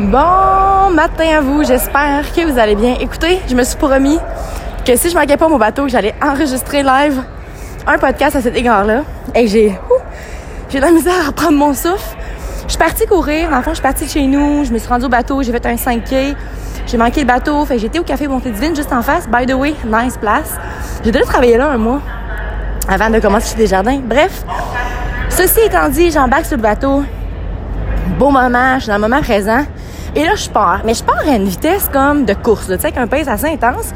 Bon matin à vous, j'espère que vous allez bien. Écoutez, je me suis promis que si je manquais pas mon bateau, j'allais enregistrer live un podcast à cet égard-là. Et j'ai j'ai de la misère à prendre mon souffle. Je suis partie courir, en fond, je suis partie de chez nous, je me suis rendue au bateau, j'ai fait un 5K. J'ai manqué le bateau, fait j'étais au café Montée Divine juste en face. By the way, nice place. J'ai déjà travaillé là un mois avant de commencer chez Desjardins. Bref, ceci étant dit, j'embarque sur le bateau. Beau moment, je suis dans le moment présent. Et là, je pars. Mais je pars à une vitesse comme de course, tu sais, avec un pace assez intense.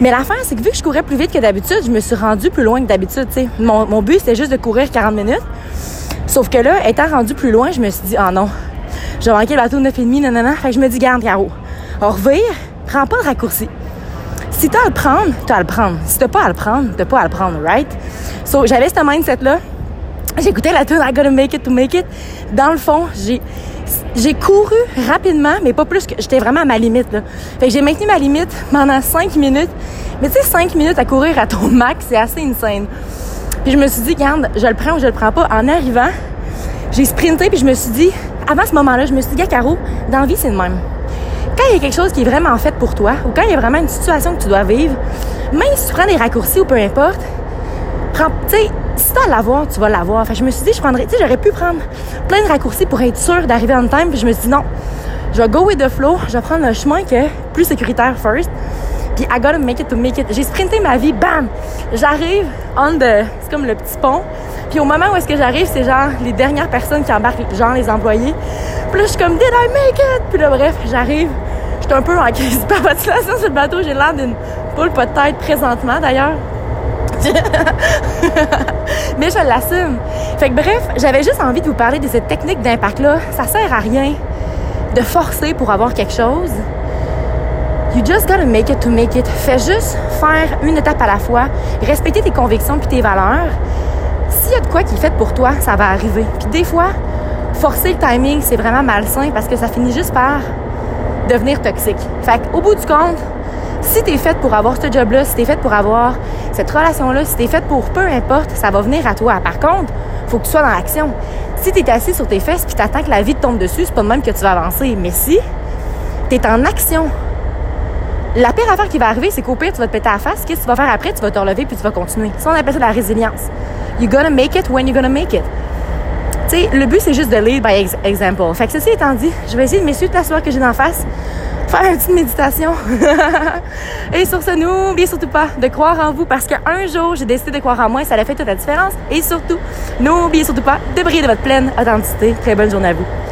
Mais l'affaire, c'est que vu que je courais plus vite que d'habitude, je me suis rendue plus loin que d'habitude, tu sais. Mon, but, c'était juste de courir 40 minutes. Sauf que là, étant rendu plus loin, je me suis dit, oh non, j'ai manqué le bateau de 9,5, non, non, non. Fait que je me dis, garde, Caro, revire, prends pas le raccourci. Si t'as à le prendre, t'as à le prendre. Si t'as pas à le prendre, t'as pas à le prendre, right? So, j'avais ce mindset-là. J'écoutais la tune I gotta make it to make it. Dans le fond, j'ai couru rapidement, mais pas plus que j'étais vraiment à ma limite. Là. Fait que j'ai maintenu ma limite pendant 5 minutes. Mais tu sais, 5 minutes à courir à ton max, c'est assez insane. Puis je me suis dit, regarde, je le prends ou je le prends pas. En arrivant, j'ai sprinté puis je me suis dit, avant ce moment-là, je me suis dit, gars, Caro, dans la vie, c'est le même. Quand il y a quelque chose qui est vraiment fait pour toi, ou quand il y a vraiment une situation que tu dois vivre, même si tu prends des raccourcis ou peu importe, prends, tu sais, si t'as à l'avoir, tu vas l'avoir. Fait je me suis dit, je prendrais, tu sais, j'aurais pu prendre plein de raccourcis pour être sûr d'arriver en time. Puis je me suis dit, non, je vais go with the flow. Je vais prendre le chemin qui est plus sécuritaire first. Puis I gotta make it to make it. J'ai sprinté ma vie, bam! J'arrive on the, c'est comme le petit pont. Puis au moment où est-ce que j'arrive, c'est genre les dernières personnes qui embarquent, genre les employés. Puis là, je suis comme, did I make it? Puis là, bref, j'arrive. J'étais un peu en crise de sur le bateau. J'ai l'air d'une poule pas de tête présentement, d'ailleurs. Je l'assume. Fait que bref, j'avais juste envie de vous parler de cette technique d'impact-là. Ça sert à rien de forcer pour avoir quelque chose. You just gotta make it to make it. Fais juste faire une étape à la fois. Respecter tes convictions puis tes valeurs. S'il y a de quoi qui est fait pour toi, ça va arriver. Puis des fois, forcer le timing, c'est vraiment malsain parce que ça finit juste par devenir toxique. Fait qu'au bout du compte, si t'es faite pour avoir ce job-là, si t'es faite pour avoir cette relation-là, si t'es faite pour peu importe, ça va venir à toi. Par contre, faut que tu sois dans l'action. Si t'es assis sur tes fesses puis t'attends que la vie te tombe dessus, c'est pas de même que tu vas avancer. Mais si t'es en action, la pire affaire qui va arriver, c'est qu'au pire, tu vas te péter à la face. Qu'est-ce que tu vas faire après? Tu vas te relever puis tu vas continuer. Ça, on appelle ça la résilience. You're gonna make it when you're gonna make it. Tu sais, le but, c'est juste de lead by example. Fait que ceci étant dit, je vais essayer de m'essuyer de soie que j'ai d'en face faire une petite méditation. et sur ce, n'oubliez surtout pas de croire en vous parce qu'un jour, j'ai décidé de croire en moi et ça a fait toute la différence. Et surtout, n'oubliez surtout pas de briller de votre pleine authenticité. Très bonne journée à vous.